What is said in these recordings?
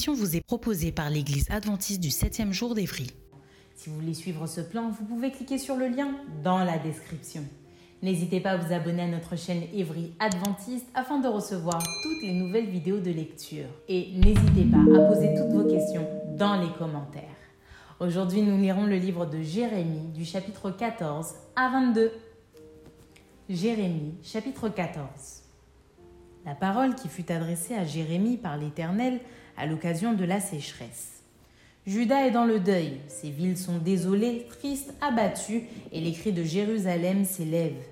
Émission vous est proposée par l'Église adventiste du 7e jour d'Évry. Si vous voulez suivre ce plan, vous pouvez cliquer sur le lien dans la description. N'hésitez pas à vous abonner à notre chaîne Évry Adventiste afin de recevoir toutes les nouvelles vidéos de lecture. Et n'hésitez pas à poser toutes vos questions dans les commentaires. Aujourd'hui, nous lirons le livre de Jérémie du chapitre 14 à 22. Jérémie, chapitre 14. La parole qui fut adressée à Jérémie par l'Éternel à l'occasion de la sécheresse. Judas est dans le deuil, ses villes sont désolées, tristes, abattues, et les cris de Jérusalem s'élèvent.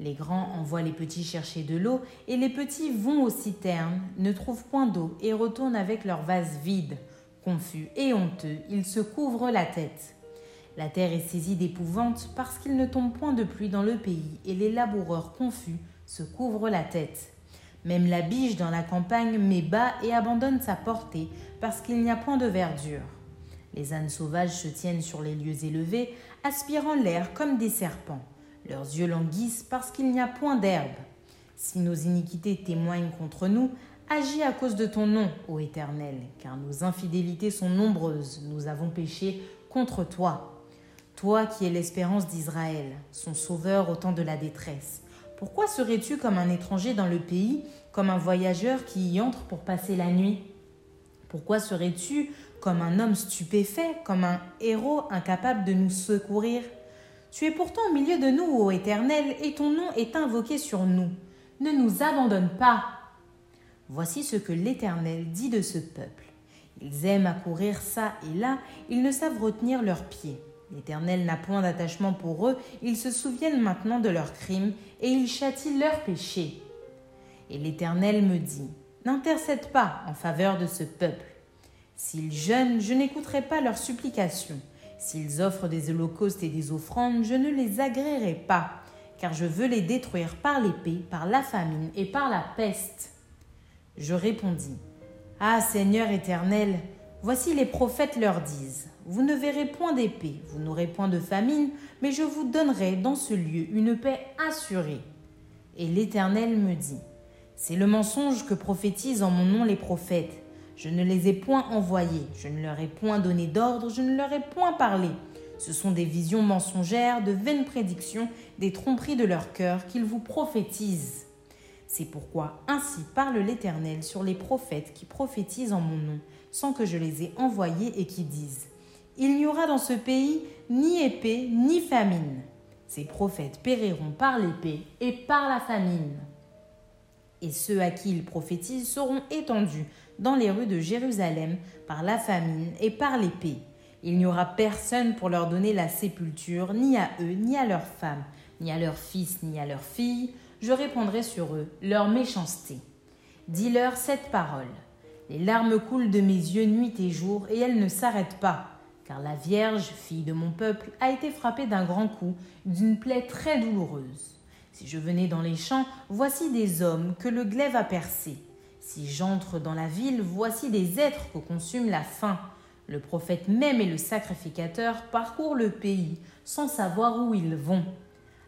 Les grands envoient les petits chercher de l'eau, et les petits vont aux citernes, ne trouvent point d'eau, et retournent avec leurs vases vides. Confus et honteux, ils se couvrent la tête. La terre est saisie d'épouvante parce qu'il ne tombe point de pluie dans le pays, et les laboureurs confus se couvrent la tête. Même la biche dans la campagne met bas et abandonne sa portée parce qu'il n'y a point de verdure. Les ânes sauvages se tiennent sur les lieux élevés, aspirant l'air comme des serpents. Leurs yeux languissent parce qu'il n'y a point d'herbe. Si nos iniquités témoignent contre nous, agis à cause de ton nom, ô Éternel, car nos infidélités sont nombreuses, nous avons péché contre toi. Toi qui es l'espérance d'Israël, son sauveur au temps de la détresse. Pourquoi serais-tu comme un étranger dans le pays, comme un voyageur qui y entre pour passer la nuit? Pourquoi serais-tu comme un homme stupéfait, comme un héros incapable de nous secourir? Tu es pourtant au milieu de nous, ô Éternel, et ton nom est invoqué sur nous. Ne nous abandonne pas. Voici ce que l'Éternel dit de ce peuple. Ils aiment à courir ça et là, ils ne savent retenir leurs pieds. L'Éternel n'a point d'attachement pour eux, ils se souviennent maintenant de leurs crimes, et ils châtient leurs péchés. Et l'Éternel me dit, N'intercède pas en faveur de ce peuple. S'ils jeûnent, je n'écouterai pas leurs supplications. S'ils offrent des holocaustes et des offrandes, je ne les agréerai pas, car je veux les détruire par l'épée, par la famine et par la peste. Je répondis, Ah Seigneur éternel, voici les prophètes leur disent, vous ne verrez point d'épée, vous n'aurez point de famine, mais je vous donnerai dans ce lieu une paix assurée. Et l'Éternel me dit, C'est le mensonge que prophétisent en mon nom les prophètes. Je ne les ai point envoyés, je ne leur ai point donné d'ordre, je ne leur ai point parlé. Ce sont des visions mensongères, de vaines prédictions, des tromperies de leur cœur qu'ils vous prophétisent. C'est pourquoi ainsi parle l'Éternel sur les prophètes qui prophétisent en mon nom, sans que je les ai envoyés et qui disent il n'y aura dans ce pays ni épée ni famine. Ces prophètes périront par l'épée et par la famine. Et ceux à qui ils prophétisent seront étendus dans les rues de Jérusalem par la famine et par l'épée. Il n'y aura personne pour leur donner la sépulture, ni à eux, ni à leurs femmes, ni à leurs fils, ni à leurs filles. Je répondrai sur eux leur méchanceté. Dis-leur cette parole. Les larmes coulent de mes yeux nuit et jour, et elles ne s'arrêtent pas car la Vierge, fille de mon peuple, a été frappée d'un grand coup, d'une plaie très douloureuse. Si je venais dans les champs, voici des hommes que le glaive a percés. Si j'entre dans la ville, voici des êtres que consume la faim. Le prophète même et le sacrificateur parcourent le pays sans savoir où ils vont.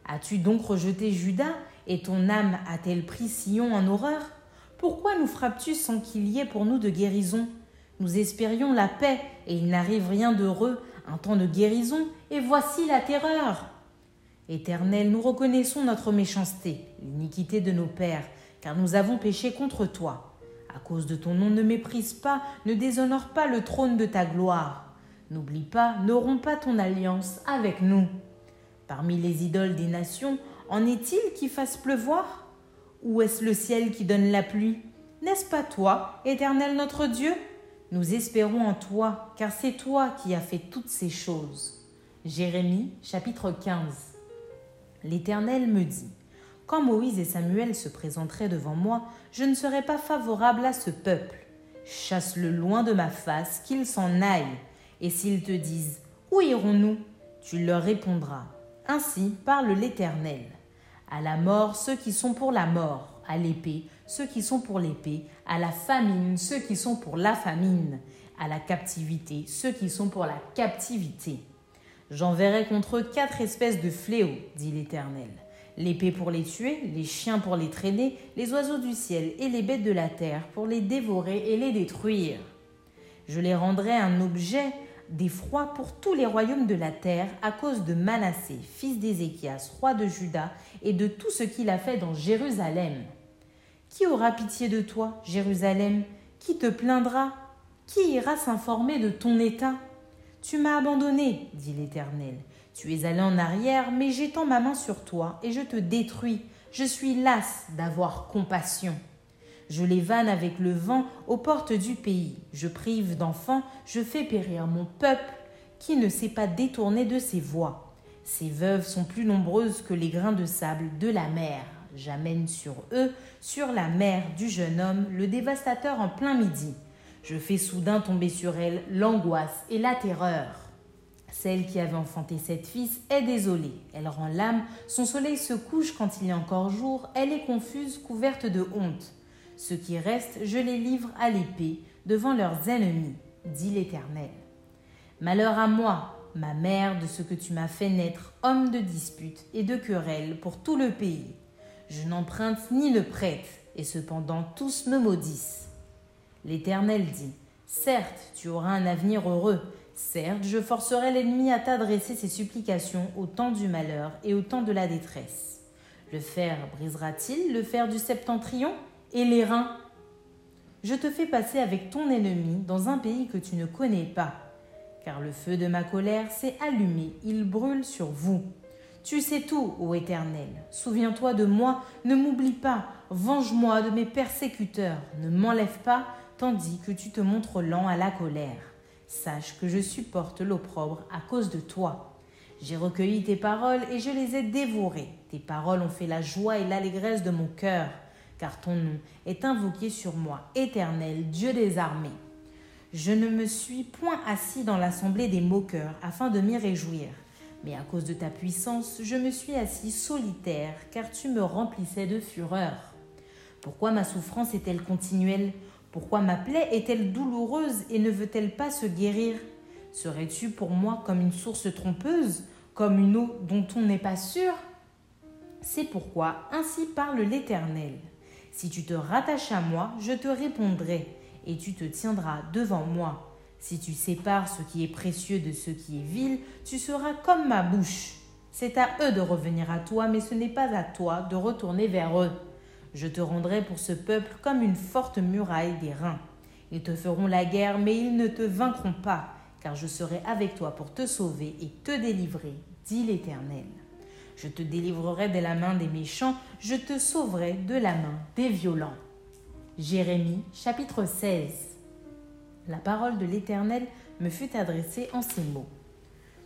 As-tu donc rejeté Judas et ton âme a-t-elle pris Sion en horreur? Pourquoi nous frappes-tu sans qu'il y ait pour nous de guérison? Nous espérions la paix, et il n'arrive rien d'heureux, un temps de guérison, et voici la terreur. Éternel, nous reconnaissons notre méchanceté, l'iniquité de nos pères, car nous avons péché contre toi. À cause de ton nom, ne méprise pas, ne déshonore pas le trône de ta gloire. N'oublie pas, ne romps pas ton alliance avec nous. Parmi les idoles des nations, en est-il qui fassent pleuvoir? Ou est-ce le ciel qui donne la pluie? N'est-ce pas toi, Éternel notre Dieu? Nous espérons en toi, car c'est toi qui as fait toutes ces choses. Jérémie chapitre 15 L'Éternel me dit, Quand Moïse et Samuel se présenteraient devant moi, je ne serais pas favorable à ce peuple. Chasse-le loin de ma face, qu'il s'en aille. Et s'ils te disent, Où irons-nous? Tu leur répondras, Ainsi parle l'Éternel. À la mort, ceux qui sont pour la mort, à l'épée, ceux qui sont pour l'épée, à la famine, ceux qui sont pour la famine, à la captivité, ceux qui sont pour la captivité. J'enverrai contre eux quatre espèces de fléaux, dit l'Éternel. L'épée pour les tuer, les chiens pour les traîner, les oiseaux du ciel et les bêtes de la terre pour les dévorer et les détruire. Je les rendrai un objet d'effroi pour tous les royaumes de la terre à cause de Manassé, fils d'Ézéchias, roi de Juda, et de tout ce qu'il a fait dans Jérusalem. Qui aura pitié de toi, Jérusalem? Qui te plaindra? Qui ira s'informer de ton état? Tu m'as abandonné, dit l'Éternel. Tu es allé en arrière, mais j'étends ma main sur toi et je te détruis. Je suis lasse d'avoir compassion. Je les vanne avec le vent aux portes du pays. Je prive d'enfants, je fais périr mon peuple qui ne s'est pas détourné de ses voies? Ces veuves sont plus nombreuses que les grains de sable de la mer. J'amène sur eux, sur la mer du jeune homme, le dévastateur en plein midi. Je fais soudain tomber sur elle l'angoisse et la terreur. Celle qui avait enfanté cette fils est désolée. Elle rend l'âme, son soleil se couche quand il y a encore jour, elle est confuse, couverte de honte. Ceux qui restent, je les livre à l'épée, devant leurs ennemis, dit l'Éternel. Malheur à moi, ma mère, de ce que tu m'as fait naître, homme de dispute et de querelle pour tout le pays. Je n'emprunte ni ne prête, et cependant tous me maudissent. L'Éternel dit, Certes, tu auras un avenir heureux, certes, je forcerai l'ennemi à t'adresser ses supplications au temps du malheur et au temps de la détresse. Le fer brisera-t-il le fer du septentrion et les reins? Je te fais passer avec ton ennemi dans un pays que tu ne connais pas, car le feu de ma colère s'est allumé, il brûle sur vous. Tu sais tout, ô Éternel. Souviens-toi de moi, ne m'oublie pas, venge-moi de mes persécuteurs, ne m'enlève pas, tandis que tu te montres lent à la colère. Sache que je supporte l'opprobre à cause de toi. J'ai recueilli tes paroles et je les ai dévorées. Tes paroles ont fait la joie et l'allégresse de mon cœur, car ton nom est invoqué sur moi, Éternel, Dieu des armées. Je ne me suis point assis dans l'assemblée des moqueurs afin de m'y réjouir mais à cause de ta puissance, je me suis assis solitaire, car tu me remplissais de fureur. Pourquoi ma souffrance est-elle continuelle? Pourquoi ma plaie est-elle douloureuse et ne veut-elle pas se guérir? Serais-tu pour moi comme une source trompeuse, comme une eau dont on n'est pas sûr? C'est pourquoi ainsi parle l'Éternel. Si tu te rattaches à moi, je te répondrai, et tu te tiendras devant moi. Si tu sépares ce qui est précieux de ce qui est vil, tu seras comme ma bouche. C'est à eux de revenir à toi, mais ce n'est pas à toi de retourner vers eux. Je te rendrai pour ce peuple comme une forte muraille des reins. Ils te feront la guerre, mais ils ne te vaincront pas, car je serai avec toi pour te sauver et te délivrer, dit l'Éternel. Je te délivrerai de la main des méchants, je te sauverai de la main des violents. Jérémie chapitre 16 la parole de l'Éternel me fut adressée en ces mots.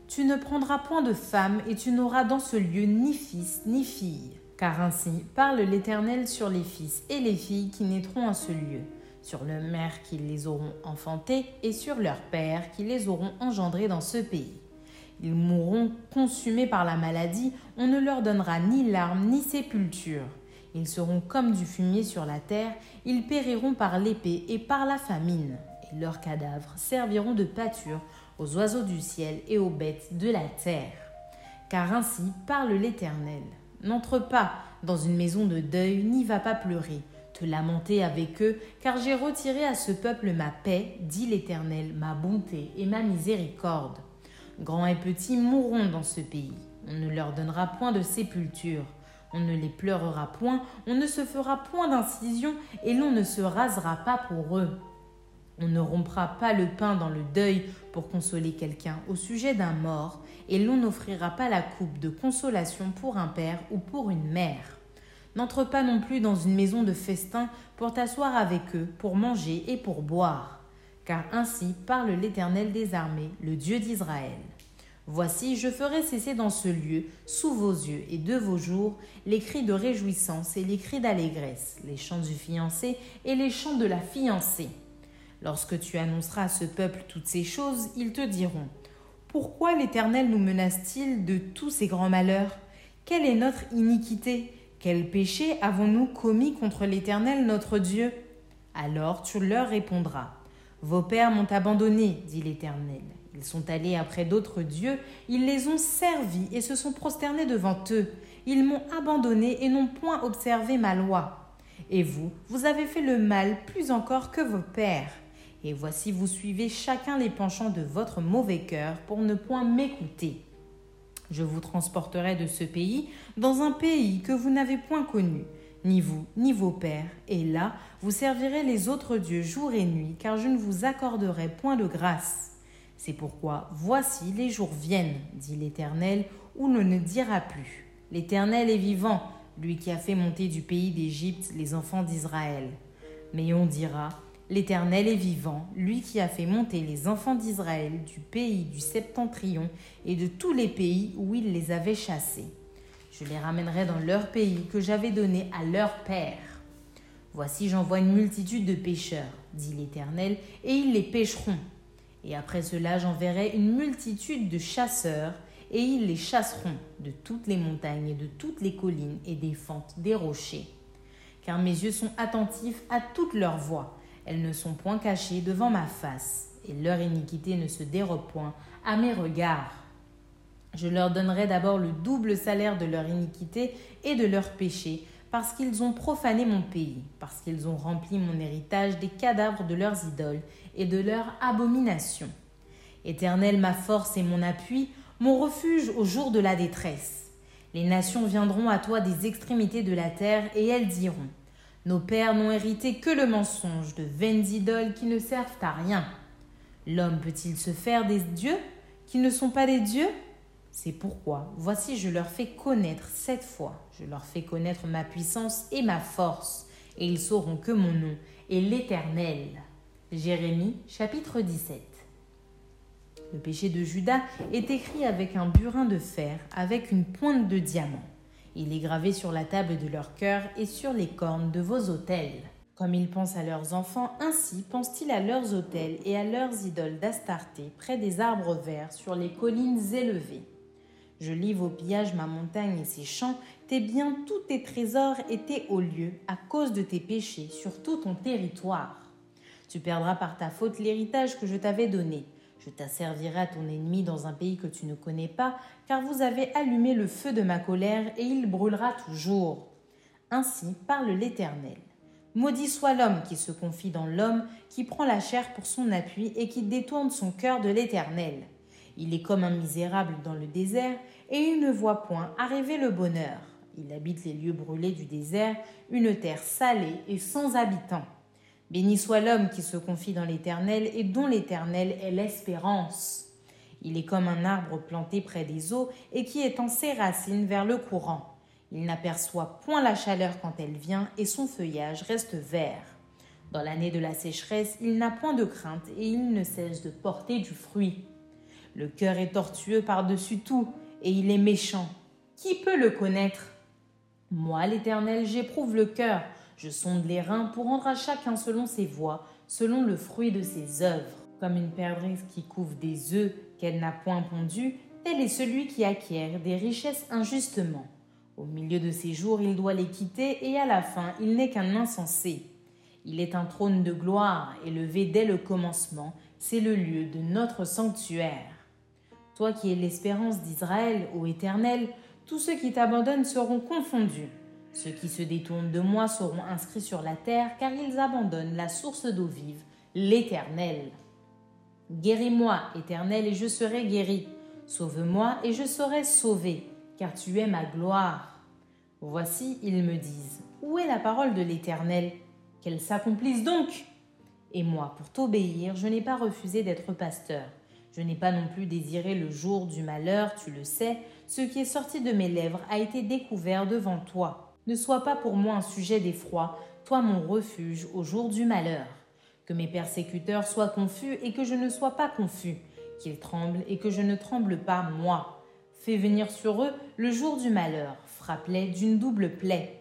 Tu ne prendras point de femme et tu n'auras dans ce lieu ni fils ni fille. Car ainsi parle l'Éternel sur les fils et les filles qui naîtront en ce lieu, sur le mère qui les auront enfantés et sur leurs pères qui les auront engendrés dans ce pays. Ils mourront consumés par la maladie, on ne leur donnera ni larmes ni sépulture. Ils seront comme du fumier sur la terre, ils périront par l'épée et par la famine leurs cadavres serviront de pâture aux oiseaux du ciel et aux bêtes de la terre. Car ainsi parle l'Éternel. N'entre pas dans une maison de deuil, n'y va pas pleurer, te lamenter avec eux, car j'ai retiré à ce peuple ma paix, dit l'Éternel, ma bonté et ma miséricorde. Grands et petits mourront dans ce pays. On ne leur donnera point de sépulture. On ne les pleurera point, on ne se fera point d'incision, et l'on ne se rasera pas pour eux. On ne rompra pas le pain dans le deuil pour consoler quelqu'un au sujet d'un mort, et l'on n'offrira pas la coupe de consolation pour un père ou pour une mère. N'entre pas non plus dans une maison de festin pour t'asseoir avec eux, pour manger et pour boire. Car ainsi parle l'Éternel des armées, le Dieu d'Israël. Voici, je ferai cesser dans ce lieu, sous vos yeux et de vos jours, les cris de réjouissance et les cris d'allégresse, les chants du fiancé et les chants de la fiancée. Lorsque tu annonceras à ce peuple toutes ces choses, ils te diront Pourquoi l'Éternel nous menace-t-il de tous ces grands malheurs? Quelle est notre iniquité? Quel péché avons-nous commis contre l'Éternel notre Dieu? Alors tu leur répondras Vos pères m'ont abandonné, dit l'Éternel. Ils sont allés après d'autres dieux, ils les ont servis et se sont prosternés devant eux. Ils m'ont abandonné et n'ont point observé ma loi. Et vous, vous avez fait le mal plus encore que vos pères. Et voici vous suivez chacun les penchants de votre mauvais cœur pour ne point m'écouter. Je vous transporterai de ce pays dans un pays que vous n'avez point connu, ni vous, ni vos pères, et là vous servirez les autres dieux jour et nuit, car je ne vous accorderai point de grâce. C'est pourquoi voici les jours viennent, dit l'Éternel, où l'on ne dira plus. L'Éternel est vivant, lui qui a fait monter du pays d'Égypte les enfants d'Israël. Mais on dira, L'Éternel est vivant, lui qui a fait monter les enfants d'Israël du pays du septentrion et de tous les pays où il les avait chassés. Je les ramènerai dans leur pays que j'avais donné à leur père. Voici j'envoie une multitude de pêcheurs, dit l'Éternel, et ils les pêcheront et après cela, j'enverrai une multitude de chasseurs, et ils les chasseront de toutes les montagnes et de toutes les collines et des fentes des rochers. Car mes yeux sont attentifs à toutes leurs voix, elles ne sont point cachées devant ma face, et leur iniquité ne se dérobe point à mes regards. Je leur donnerai d'abord le double salaire de leur iniquité et de leur péché, parce qu'ils ont profané mon pays, parce qu'ils ont rempli mon héritage des cadavres de leurs idoles et de leurs abominations. Éternel, ma force et mon appui, mon refuge au jour de la détresse. Les nations viendront à toi des extrémités de la terre, et elles diront Nos pères n'ont hérité que le mensonge de vaines idoles qui ne servent à rien. L'homme peut-il se faire des dieux qui ne sont pas des dieux? C'est pourquoi, voici, je leur fais connaître cette fois, je leur fais connaître ma puissance et ma force, et ils sauront que mon nom est l'Éternel. Jérémie chapitre 17. Le péché de Judas est écrit avec un burin de fer, avec une pointe de diamant. Il est gravé sur la table de leur cœur et sur les cornes de vos autels. Comme ils pensent à leurs enfants, ainsi pensent-ils à leurs autels et à leurs idoles d'Astarté près des arbres verts sur les collines élevées. Je livre au pillage ma montagne et ses champs, tes biens, tous tes trésors étaient au lieu, à cause de tes péchés, sur tout ton territoire. Tu perdras par ta faute l'héritage que je t'avais donné. Je t'asservirai à ton ennemi dans un pays que tu ne connais pas, car vous avez allumé le feu de ma colère, et il brûlera toujours. Ainsi parle l'Éternel. Maudit soit l'homme qui se confie dans l'homme, qui prend la chair pour son appui et qui détourne son cœur de l'Éternel. Il est comme un misérable dans le désert, et il ne voit point arriver le bonheur. Il habite les lieux brûlés du désert, une terre salée et sans habitants. Béni soit l'homme qui se confie dans l'Éternel et dont l'Éternel est l'espérance. Il est comme un arbre planté près des eaux et qui étend ses racines vers le courant. Il n'aperçoit point la chaleur quand elle vient et son feuillage reste vert. Dans l'année de la sécheresse, il n'a point de crainte et il ne cesse de porter du fruit. Le cœur est tortueux par-dessus tout, et il est méchant. Qui peut le connaître? Moi, l'Éternel, j'éprouve le cœur, je sonde les reins pour rendre à chacun selon ses voies, selon le fruit de ses œuvres. Comme une perdrix qui couvre des œufs qu'elle n'a point pondus, tel est celui qui acquiert des richesses injustement. Au milieu de ses jours, il doit les quitter, et à la fin, il n'est qu'un insensé. Il est un trône de gloire, élevé dès le commencement, c'est le lieu de notre sanctuaire. Toi qui es l'espérance d'Israël, ô Éternel, tous ceux qui t'abandonnent seront confondus. Ceux qui se détournent de moi seront inscrits sur la terre, car ils abandonnent la source d'eau vive, l'Éternel. Guéris-moi, Éternel, et je serai guéri. Sauve-moi, et je serai sauvé, car tu es ma gloire. Voici, ils me disent, Où est la parole de l'Éternel? Qu'elle s'accomplisse donc? Et moi, pour t'obéir, je n'ai pas refusé d'être pasteur. Je n'ai pas non plus désiré le jour du malheur, tu le sais, ce qui est sorti de mes lèvres a été découvert devant toi. Ne sois pas pour moi un sujet d'effroi, toi mon refuge au jour du malheur. Que mes persécuteurs soient confus et que je ne sois pas confus, qu'ils tremblent et que je ne tremble pas, moi. Fais venir sur eux le jour du malheur, frappe-les d'une double plaie.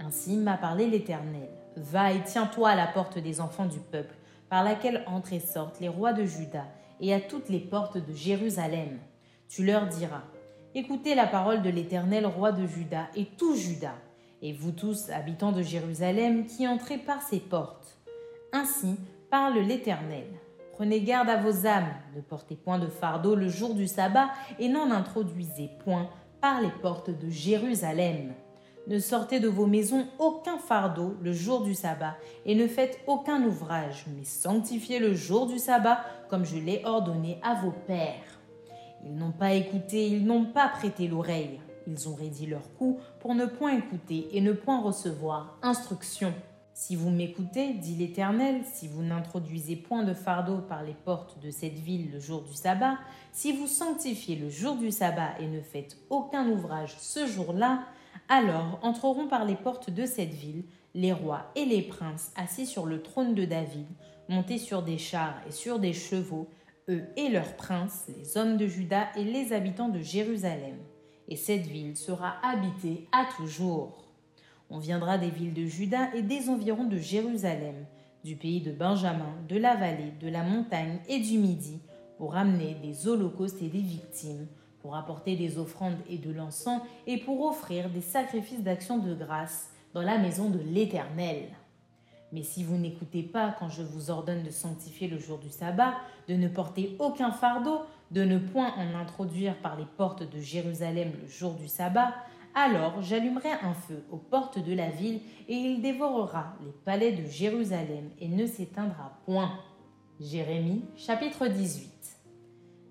Ainsi m'a parlé l'Éternel. Va et tiens-toi à la porte des enfants du peuple, par laquelle entrent et sortent les rois de Juda, et à toutes les portes de Jérusalem. Tu leur diras Écoutez la parole de l'Éternel, roi de Juda, et tout Juda, et vous tous, habitants de Jérusalem, qui entrez par ses portes. Ainsi parle l'Éternel. Prenez garde à vos âmes, ne portez point de fardeau le jour du sabbat, et n'en introduisez point par les portes de Jérusalem. Ne sortez de vos maisons aucun fardeau le jour du sabbat, et ne faites aucun ouvrage, mais sanctifiez le jour du sabbat, comme je l'ai ordonné à vos pères. Ils n'ont pas écouté, ils n'ont pas prêté l'oreille. Ils ont raidi leur cou pour ne point écouter et ne point recevoir instruction. Si vous m'écoutez, dit l'Éternel, si vous n'introduisez point de fardeau par les portes de cette ville le jour du sabbat, si vous sanctifiez le jour du sabbat et ne faites aucun ouvrage ce jour-là, alors entreront par les portes de cette ville les rois et les princes assis sur le trône de David, montés sur des chars et sur des chevaux, eux et leurs princes, les hommes de Juda et les habitants de Jérusalem. Et cette ville sera habitée à toujours. On viendra des villes de Juda et des environs de Jérusalem, du pays de Benjamin, de la vallée, de la montagne et du Midi, pour amener des holocaustes et des victimes, pour apporter des offrandes et de l'encens, et pour offrir des sacrifices d'action de grâce dans la maison de l'Éternel. Mais si vous n'écoutez pas quand je vous ordonne de sanctifier le jour du sabbat, de ne porter aucun fardeau, de ne point en introduire par les portes de Jérusalem le jour du sabbat, alors j'allumerai un feu aux portes de la ville, et il dévorera les palais de Jérusalem et ne s'éteindra point. Jérémie chapitre 18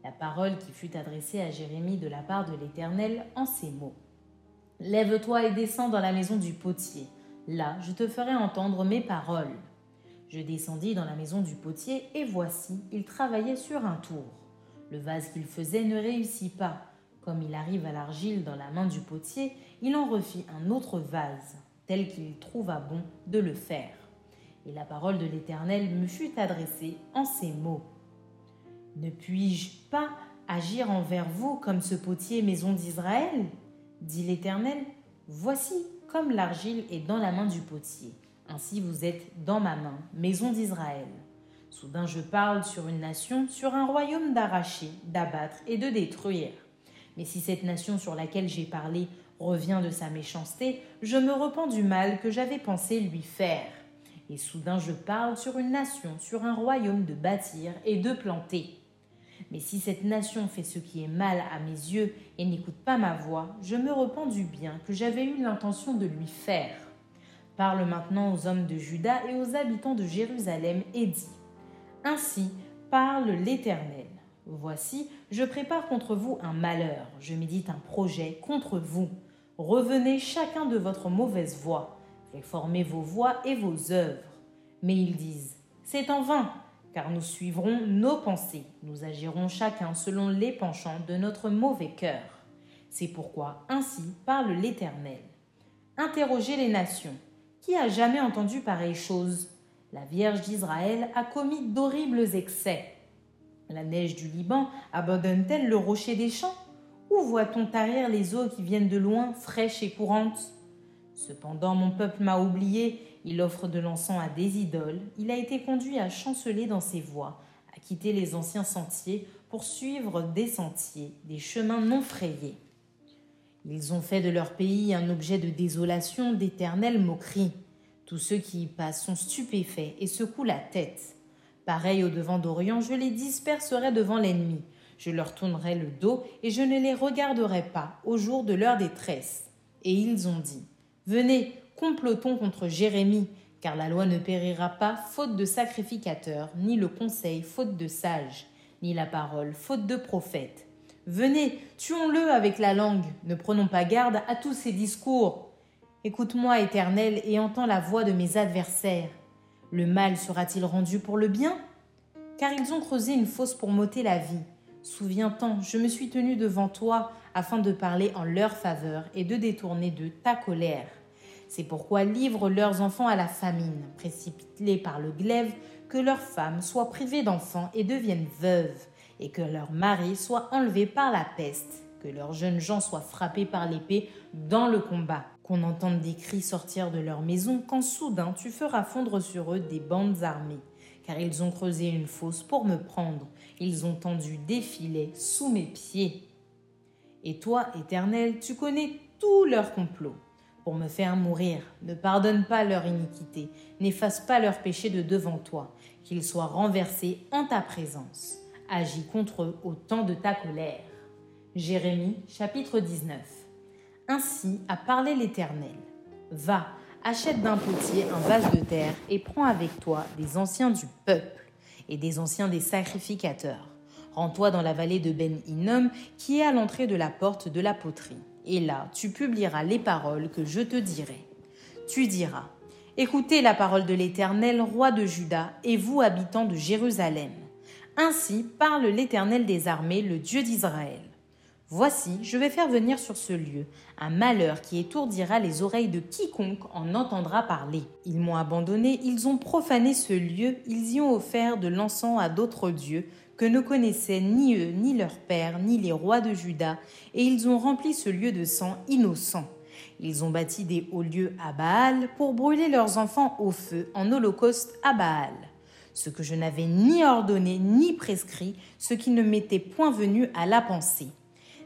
La parole qui fut adressée à Jérémie de la part de l'Éternel en ces mots. Lève-toi et descends dans la maison du potier Là, je te ferai entendre mes paroles. Je descendis dans la maison du potier, et voici, il travaillait sur un tour. Le vase qu'il faisait ne réussit pas. Comme il arrive à l'argile dans la main du potier, il en refit un autre vase, tel qu'il trouva bon de le faire. Et la parole de l'Éternel me fut adressée en ces mots. Ne puis-je pas agir envers vous comme ce potier maison d'Israël? dit l'Éternel. Voici, comme l'argile est dans la main du potier, ainsi vous êtes dans ma main, maison d'Israël. Soudain je parle sur une nation, sur un royaume d'arracher, d'abattre et de détruire. Mais si cette nation sur laquelle j'ai parlé revient de sa méchanceté, je me repens du mal que j'avais pensé lui faire. Et soudain je parle sur une nation, sur un royaume de bâtir et de planter. Mais si cette nation fait ce qui est mal à mes yeux et n'écoute pas ma voix, je me repens du bien que j'avais eu l'intention de lui faire. Parle maintenant aux hommes de Juda et aux habitants de Jérusalem et dis Ainsi parle l'Éternel. Voici, je prépare contre vous un malheur, je médite un projet contre vous. Revenez chacun de votre mauvaise voie, réformez vos voies et vos œuvres. Mais ils disent C'est en vain, car nous suivrons nos pensées, nous agirons chacun selon les penchants de notre mauvais cœur. C'est pourquoi ainsi parle l'Éternel. Interrogez les nations. Qui a jamais entendu pareille chose? La Vierge d'Israël a commis d'horribles excès. La neige du Liban abandonne-t-elle le rocher des champs? Où voit-on tarir les eaux qui viennent de loin, fraîches et courantes? Cependant mon peuple m'a oublié il offre de l'encens à des idoles, il a été conduit à chanceler dans ses voies, à quitter les anciens sentiers pour suivre des sentiers, des chemins non frayés. Ils ont fait de leur pays un objet de désolation, d'éternelle moquerie. Tous ceux qui y passent sont stupéfaits et secouent la tête. Pareil au devant d'Orient, je les disperserai devant l'ennemi. Je leur tournerai le dos et je ne les regarderai pas au jour de leur détresse. Et ils ont dit Venez, complotons contre Jérémie, car la loi ne périra pas faute de sacrificateurs, ni le conseil faute de sages, ni la parole faute de prophètes. Venez, tuons-le avec la langue, ne prenons pas garde à tous ces discours. Écoute-moi, Éternel, et entends la voix de mes adversaires. Le mal sera-t-il rendu pour le bien? Car ils ont creusé une fosse pour m'ôter la vie. Souviens-t'en, je me suis tenu devant toi afin de parler en leur faveur et de détourner de ta colère. C'est pourquoi livre leurs enfants à la famine, précipite-les par le glaive, que leurs femmes soient privées d'enfants et deviennent veuves, et que leurs maris soient enlevés par la peste, que leurs jeunes gens soient frappés par l'épée dans le combat, qu'on entende des cris sortir de leur maison quand soudain tu feras fondre sur eux des bandes armées, car ils ont creusé une fosse pour me prendre, ils ont tendu des filets sous mes pieds. Et toi, Éternel, tu connais tous leurs complots pour me faire mourir. Ne pardonne pas leur iniquité, n'efface pas leur péché de devant toi, qu'ils soient renversés en ta présence. Agis contre eux au temps de ta colère. Jérémie chapitre 19. Ainsi a parlé l'Éternel. Va, achète d'un potier un vase de terre et prends avec toi des anciens du peuple et des anciens des sacrificateurs. Rends-toi dans la vallée de Ben Hinnom qui est à l'entrée de la porte de la poterie et là tu publieras les paroles que je te dirai. Tu diras, Écoutez la parole de l'Éternel, roi de Juda, et vous, habitants de Jérusalem. Ainsi parle l'Éternel des armées, le Dieu d'Israël. Voici, je vais faire venir sur ce lieu un malheur qui étourdira les oreilles de quiconque en entendra parler. Ils m'ont abandonné, ils ont profané ce lieu, ils y ont offert de l'encens à d'autres dieux, que ne connaissaient ni eux, ni leurs pères, ni les rois de Juda, et ils ont rempli ce lieu de sang innocent. Ils ont bâti des hauts lieux à Baal pour brûler leurs enfants au feu en holocauste à Baal. Ce que je n'avais ni ordonné ni prescrit, ce qui ne m'était point venu à la pensée.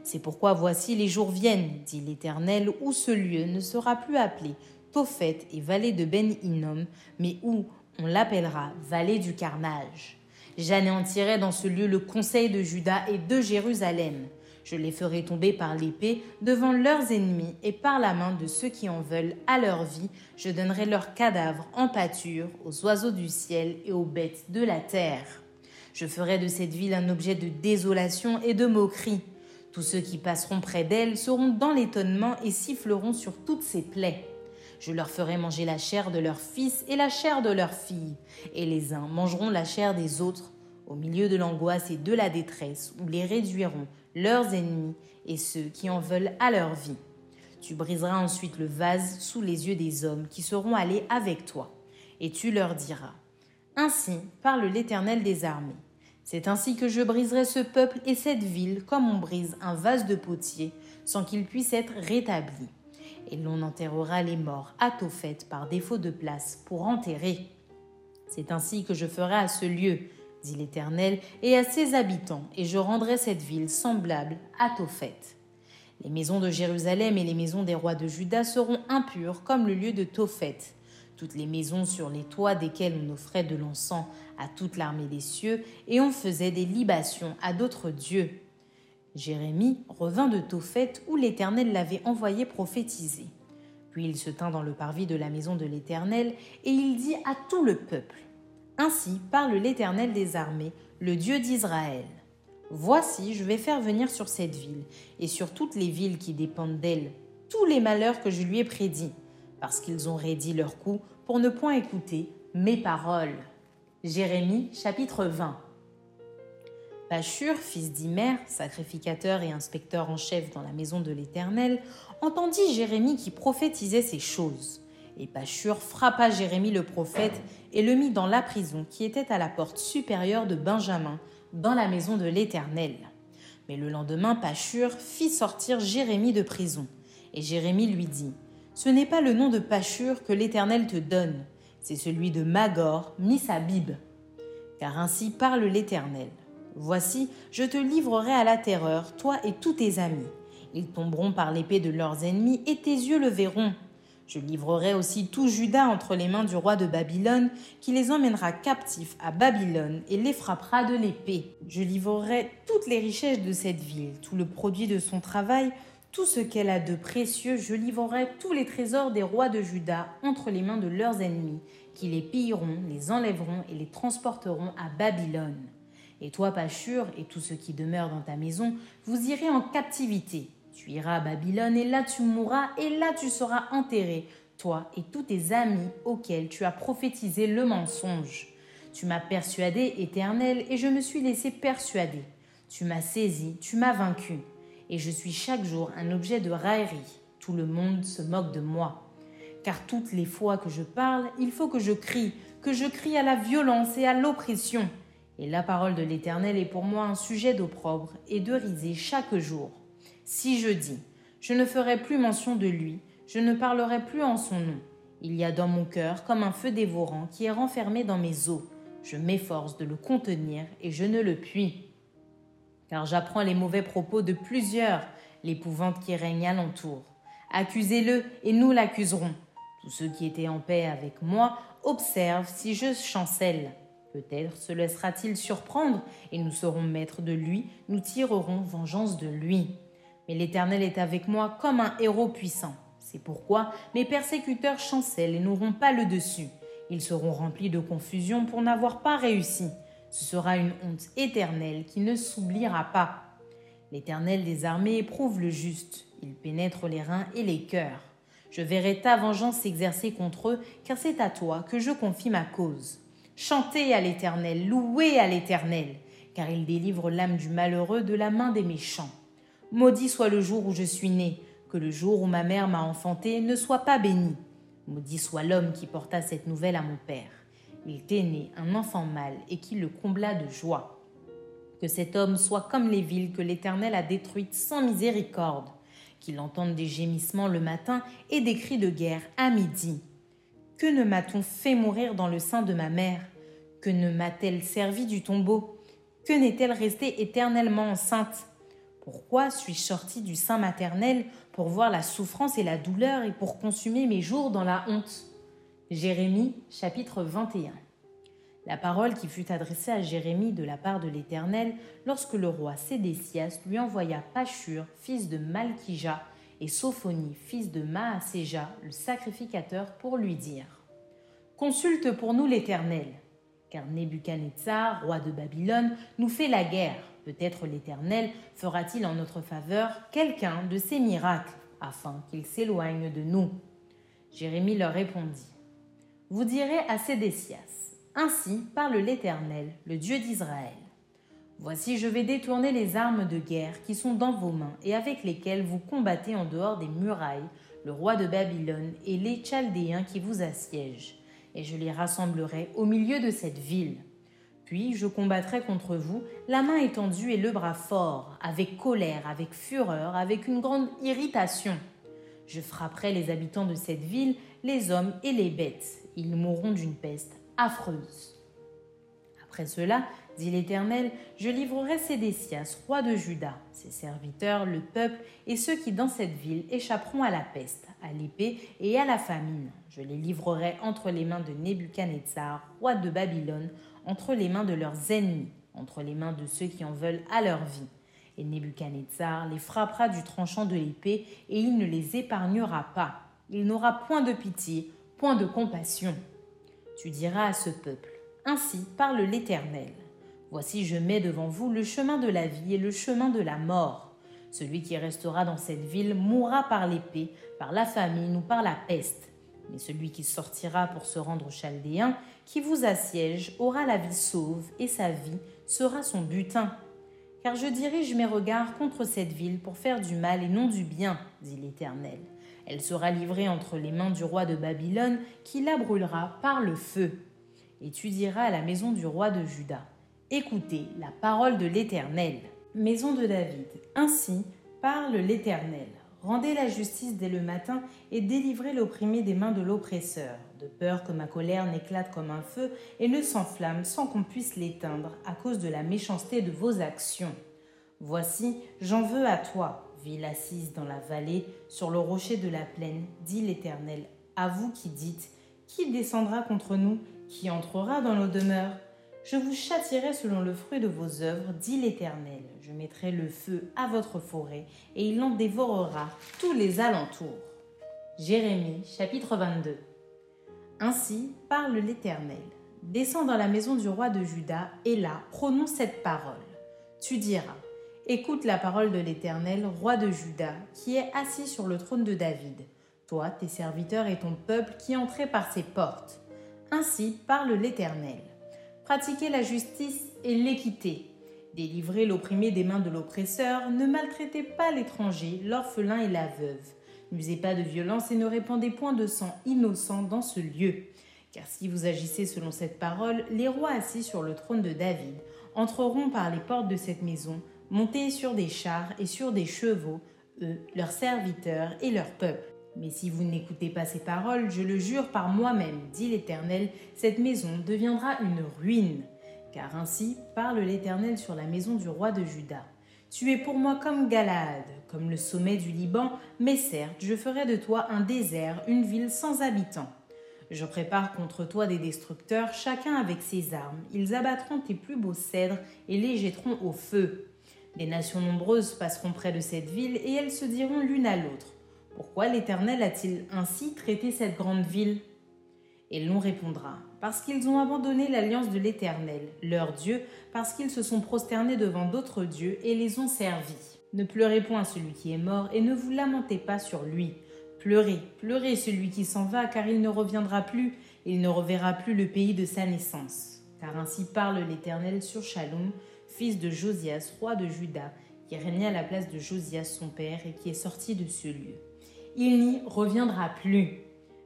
C'est pourquoi voici les jours viennent, dit l'Éternel, où ce lieu ne sera plus appelé Tophet et vallée de Ben Hinnom, mais où on l'appellera vallée du carnage. J'anéantirai dans ce lieu le conseil de Juda et de Jérusalem. Je les ferai tomber par l'épée devant leurs ennemis et par la main de ceux qui en veulent à leur vie. Je donnerai leurs cadavres en pâture aux oiseaux du ciel et aux bêtes de la terre. Je ferai de cette ville un objet de désolation et de moquerie. Tous ceux qui passeront près d'elle seront dans l'étonnement et siffleront sur toutes ses plaies. Je leur ferai manger la chair de leurs fils et la chair de leurs filles, et les uns mangeront la chair des autres, au milieu de l'angoisse et de la détresse, où les réduiront leurs ennemis et ceux qui en veulent à leur vie. Tu briseras ensuite le vase sous les yeux des hommes qui seront allés avec toi, et tu leur diras, Ainsi parle l'Éternel des armées. C'est ainsi que je briserai ce peuple et cette ville comme on brise un vase de potier, sans qu'il puisse être rétabli et l'on enterrera les morts à Tophet par défaut de place pour enterrer. C'est ainsi que je ferai à ce lieu, dit l'Éternel, et à ses habitants, et je rendrai cette ville semblable à Tophet. Les maisons de Jérusalem et les maisons des rois de Juda seront impures comme le lieu de Tophet. Toutes les maisons sur les toits desquelles on offrait de l'encens à toute l'armée des cieux, et on faisait des libations à d'autres dieux. Jérémie revint de Tophet où l'Éternel l'avait envoyé prophétiser. Puis il se tint dans le parvis de la maison de l'Éternel, et il dit à tout le peuple Ainsi parle l'Éternel des armées, le Dieu d'Israël. Voici, je vais faire venir sur cette ville, et sur toutes les villes qui dépendent d'elle, tous les malheurs que je lui ai prédits, parce qu'ils ont raidi leur cou pour ne point écouter mes paroles. Jérémie chapitre 20 Pachur, fils d'Imer, sacrificateur et inspecteur en chef dans la maison de l'Éternel, entendit Jérémie qui prophétisait ces choses. Et Pachur frappa Jérémie le prophète et le mit dans la prison qui était à la porte supérieure de Benjamin, dans la maison de l'Éternel. Mais le lendemain, Pachur fit sortir Jérémie de prison. Et Jérémie lui dit Ce n'est pas le nom de Pachur que l'Éternel te donne, c'est celui de Magor, Misabib. Car ainsi parle l'Éternel. Voici, je te livrerai à la terreur, toi et tous tes amis. Ils tomberont par l'épée de leurs ennemis, et tes yeux le verront. Je livrerai aussi tout Judas entre les mains du roi de Babylone, qui les emmènera captifs à Babylone et les frappera de l'épée. Je livrerai toutes les richesses de cette ville, tout le produit de son travail, tout ce qu'elle a de précieux, je livrerai tous les trésors des rois de Juda entre les mains de leurs ennemis, qui les pilleront, les enlèveront et les transporteront à Babylone. Et toi, Pachur, et tous ceux qui demeurent dans ta maison, vous irez en captivité. Tu iras à Babylone, et là tu mourras, et là tu seras enterré, toi et tous tes amis auxquels tu as prophétisé le mensonge. Tu m'as persuadé, éternel, et je me suis laissé persuader. Tu m'as saisi, tu m'as vaincu, et je suis chaque jour un objet de raillerie. Tout le monde se moque de moi. car toutes les fois que je parle, il faut que je crie, que je crie à la violence et à l'oppression. Et la parole de l'Éternel est pour moi un sujet d'opprobre et de risée chaque jour. Si je dis, je ne ferai plus mention de lui, je ne parlerai plus en son nom. Il y a dans mon cœur comme un feu dévorant qui est renfermé dans mes os. Je m'efforce de le contenir et je ne le puis. Car j'apprends les mauvais propos de plusieurs, l'épouvante qui règne alentour. Accusez-le et nous l'accuserons. Tous ceux qui étaient en paix avec moi observent si je chancelle. Peut-être se laissera-t-il surprendre et nous serons maîtres de lui, nous tirerons vengeance de lui. Mais l'Éternel est avec moi comme un héros puissant. C'est pourquoi mes persécuteurs chancellent et n'auront pas le dessus. Ils seront remplis de confusion pour n'avoir pas réussi. Ce sera une honte éternelle qui ne s'oubliera pas. L'Éternel des armées éprouve le juste. Il pénètre les reins et les cœurs. Je verrai ta vengeance s'exercer contre eux, car c'est à toi que je confie ma cause. Chantez à l'Éternel, louez à l'Éternel, car il délivre l'âme du malheureux de la main des méchants. Maudit soit le jour où je suis né, que le jour où ma mère m'a enfanté ne soit pas béni. Maudit soit l'homme qui porta cette nouvelle à mon père. Il était né un enfant mâle et qui le combla de joie. Que cet homme soit comme les villes que l'Éternel a détruites sans miséricorde, qu'il entende des gémissements le matin et des cris de guerre à midi. Que ne m'a-t-on fait mourir dans le sein de ma mère? Que ne m'a-t-elle servi du tombeau? Que n'est-elle restée éternellement enceinte? Pourquoi suis-je sorti du sein maternel pour voir la souffrance et la douleur et pour consumer mes jours dans la honte? Jérémie chapitre 21 La parole qui fut adressée à Jérémie de la part de l'Éternel lorsque le roi Sédécias lui envoya Pachur, fils de Malkija, et Sophonie, fils de Maaséja, le sacrificateur, pour lui dire Consulte pour nous l'Éternel, car Nebuchadnezzar, roi de Babylone, nous fait la guerre Peut-être l'Éternel fera-t-il en notre faveur quelqu'un de ses miracles, afin qu'il s'éloigne de nous. Jérémie leur répondit Vous direz à Sédécias Ainsi parle l'Éternel, le Dieu d'Israël. Voici, je vais détourner les armes de guerre qui sont dans vos mains et avec lesquelles vous combattez en dehors des murailles le roi de Babylone et les Chaldéens qui vous assiègent, et je les rassemblerai au milieu de cette ville. Puis je combattrai contre vous, la main étendue et le bras fort, avec colère, avec fureur, avec une grande irritation. Je frapperai les habitants de cette ville, les hommes et les bêtes. Ils mourront d'une peste affreuse. Après cela, dit l'Éternel, je livrerai Sédécias, roi de Juda, ses serviteurs, le peuple et ceux qui dans cette ville échapperont à la peste, à l'épée et à la famine. Je les livrerai entre les mains de Nebuchadnezzar, roi de Babylone, entre les mains de leurs ennemis, entre les mains de ceux qui en veulent à leur vie. Et Nebuchadnezzar les frappera du tranchant de l'épée, et il ne les épargnera pas. Il n'aura point de pitié, point de compassion. Tu diras à ce peuple, Ainsi parle l'Éternel. Voici je mets devant vous le chemin de la vie et le chemin de la mort. Celui qui restera dans cette ville mourra par l'épée, par la famine ou par la peste. Mais celui qui sortira pour se rendre aux Chaldéens, qui vous assiège, aura la vie sauve, et sa vie sera son butin. Car je dirige mes regards contre cette ville pour faire du mal et non du bien, dit l'Éternel. Elle sera livrée entre les mains du roi de Babylone, qui la brûlera par le feu. Et tu diras à la maison du roi de Juda, Écoutez la parole de l'Éternel. Maison de David, ainsi parle l'Éternel. Rendez la justice dès le matin et délivrez l'opprimé des mains de l'oppresseur, de peur que ma colère n'éclate comme un feu et ne s'enflamme sans qu'on puisse l'éteindre à cause de la méchanceté de vos actions. Voici, j'en veux à toi, ville assise dans la vallée, sur le rocher de la plaine, dit l'Éternel, à vous qui dites, Qui descendra contre nous Qui entrera dans nos demeures? Je vous châtierai selon le fruit de vos œuvres, dit l'Éternel. Je mettrai le feu à votre forêt, et il en dévorera tous les alentours. Jérémie chapitre 22 Ainsi parle l'Éternel. Descends dans la maison du roi de Juda, et là prononce cette parole. Tu diras Écoute la parole de l'Éternel, roi de Juda, qui est assis sur le trône de David, toi, tes serviteurs et ton peuple qui entrez par ses portes. Ainsi parle l'Éternel pratiquez la justice et l'équité. Délivrez l'opprimé des mains de l'oppresseur, ne maltraitez pas l'étranger, l'orphelin et la veuve. N'usez pas de violence et ne répandez point de sang innocent dans ce lieu. Car si vous agissez selon cette parole, les rois assis sur le trône de David entreront par les portes de cette maison, montés sur des chars et sur des chevaux, eux, leurs serviteurs et leur peuple. Mais si vous n'écoutez pas ces paroles, je le jure par moi-même, dit l'Éternel, cette maison deviendra une ruine. Car ainsi parle l'Éternel sur la maison du roi de Juda. Tu es pour moi comme Galaad, comme le sommet du Liban, mais certes, je ferai de toi un désert, une ville sans habitants. Je prépare contre toi des destructeurs, chacun avec ses armes. Ils abattront tes plus beaux cèdres et les jetteront au feu. Des nations nombreuses passeront près de cette ville et elles se diront l'une à l'autre. Pourquoi l'Éternel a-t-il ainsi traité cette grande ville? Et l'on répondra, parce qu'ils ont abandonné l'alliance de l'Éternel, leur Dieu, parce qu'ils se sont prosternés devant d'autres dieux et les ont servis. Ne pleurez point celui qui est mort et ne vous lamentez pas sur lui. Pleurez, pleurez celui qui s'en va, car il ne reviendra plus, il ne reverra plus le pays de sa naissance. Car ainsi parle l'Éternel sur Shalom, fils de Josias, roi de Juda, qui régnait à la place de Josias son père et qui est sorti de ce lieu. Il n'y reviendra plus,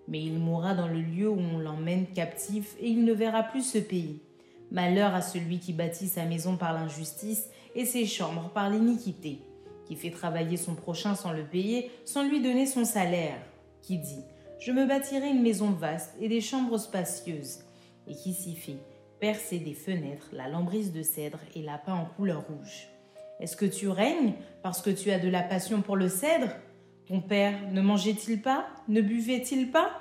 mais il mourra dans le lieu où on l'emmène captif et il ne verra plus ce pays. Malheur à celui qui bâtit sa maison par l'injustice et ses chambres par l'iniquité, qui fait travailler son prochain sans le payer, sans lui donner son salaire, qui dit Je me bâtirai une maison vaste et des chambres spacieuses, et qui s'y fait percer des fenêtres, la lambrise de cèdre et la peint en couleur rouge. Est-ce que tu règnes parce que tu as de la passion pour le cèdre? Ton père ne mangeait-il pas? Ne buvait-il pas?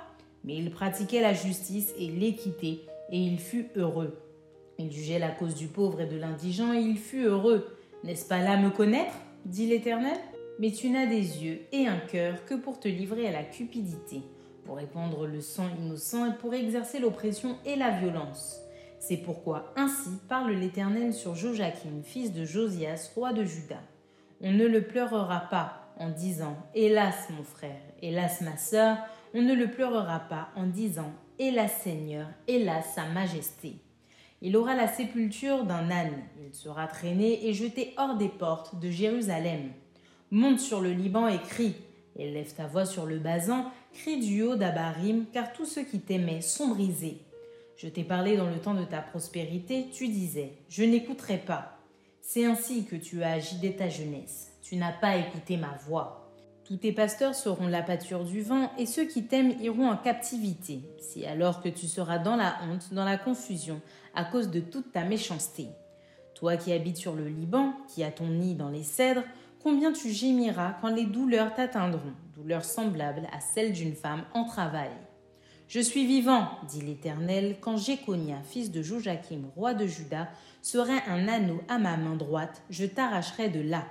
Mais il pratiquait la justice et l'équité, et il fut heureux. Il jugeait la cause du pauvre et de l'indigent, et il fut heureux. N'est-ce pas là me connaître? dit l'Éternel. Mais tu n'as des yeux et un cœur que pour te livrer à la cupidité, pour répandre le sang innocent et pour exercer l'oppression et la violence. C'est pourquoi ainsi parle l'Éternel sur Joachim, fils de Josias, roi de Juda. On ne le pleurera pas en disant Hélas mon frère, hélas ma sœur, on ne le pleurera pas en disant Hélas Seigneur, hélas sa majesté. Il aura la sépulture d'un âne, il sera traîné et jeté hors des portes de Jérusalem. Monte sur le Liban et crie, élève ta voix sur le basan, crie du haut d'Abarim, car tous ceux qui t'aimaient sont brisés. Je t'ai parlé dans le temps de ta prospérité, tu disais, je n'écouterai pas. C'est ainsi que tu as agi dès ta jeunesse. Tu n'as pas écouté ma voix. Tous tes pasteurs seront la pâture du vent, et ceux qui t'aiment iront en captivité. C'est alors que tu seras dans la honte, dans la confusion, à cause de toute ta méchanceté. Toi qui habites sur le Liban, qui as ton nid dans les cèdres, combien tu gémiras quand les douleurs t'atteindront, douleurs semblables à celles d'une femme en travail. Je suis vivant, dit l'Éternel, quand Jéconia, fils de Joachim, roi de Juda, serait un anneau à ma main droite, je t'arracherai de là.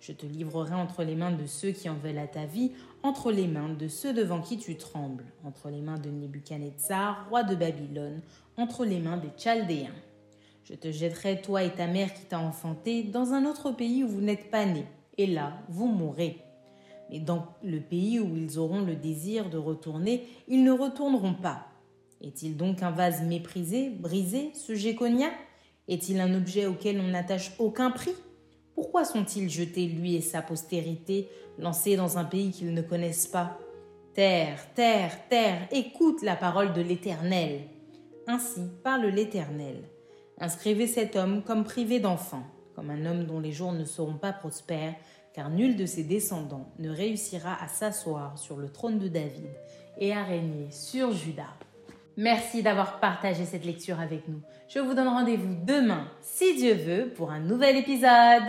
Je te livrerai entre les mains de ceux qui en veulent à ta vie, entre les mains de ceux devant qui tu trembles, entre les mains de Nebuchadnezzar, roi de Babylone, entre les mains des Chaldéens. Je te jetterai, toi et ta mère qui t'a enfanté, dans un autre pays où vous n'êtes pas nés, et là vous mourrez. Mais dans le pays où ils auront le désir de retourner, ils ne retourneront pas. Est-il donc un vase méprisé, brisé, ce Géconia Est-il un objet auquel on n'attache aucun prix? Pourquoi sont-ils jetés, lui et sa postérité, lancés dans un pays qu'ils ne connaissent pas? Terre, terre, terre, écoute la parole de l'Éternel. Ainsi parle l'Éternel. Inscrivez cet homme comme privé d'enfant, comme un homme dont les jours ne seront pas prospères, car nul de ses descendants ne réussira à s'asseoir sur le trône de David et à régner sur Juda. Merci d'avoir partagé cette lecture avec nous. Je vous donne rendez-vous demain, si Dieu veut, pour un nouvel épisode.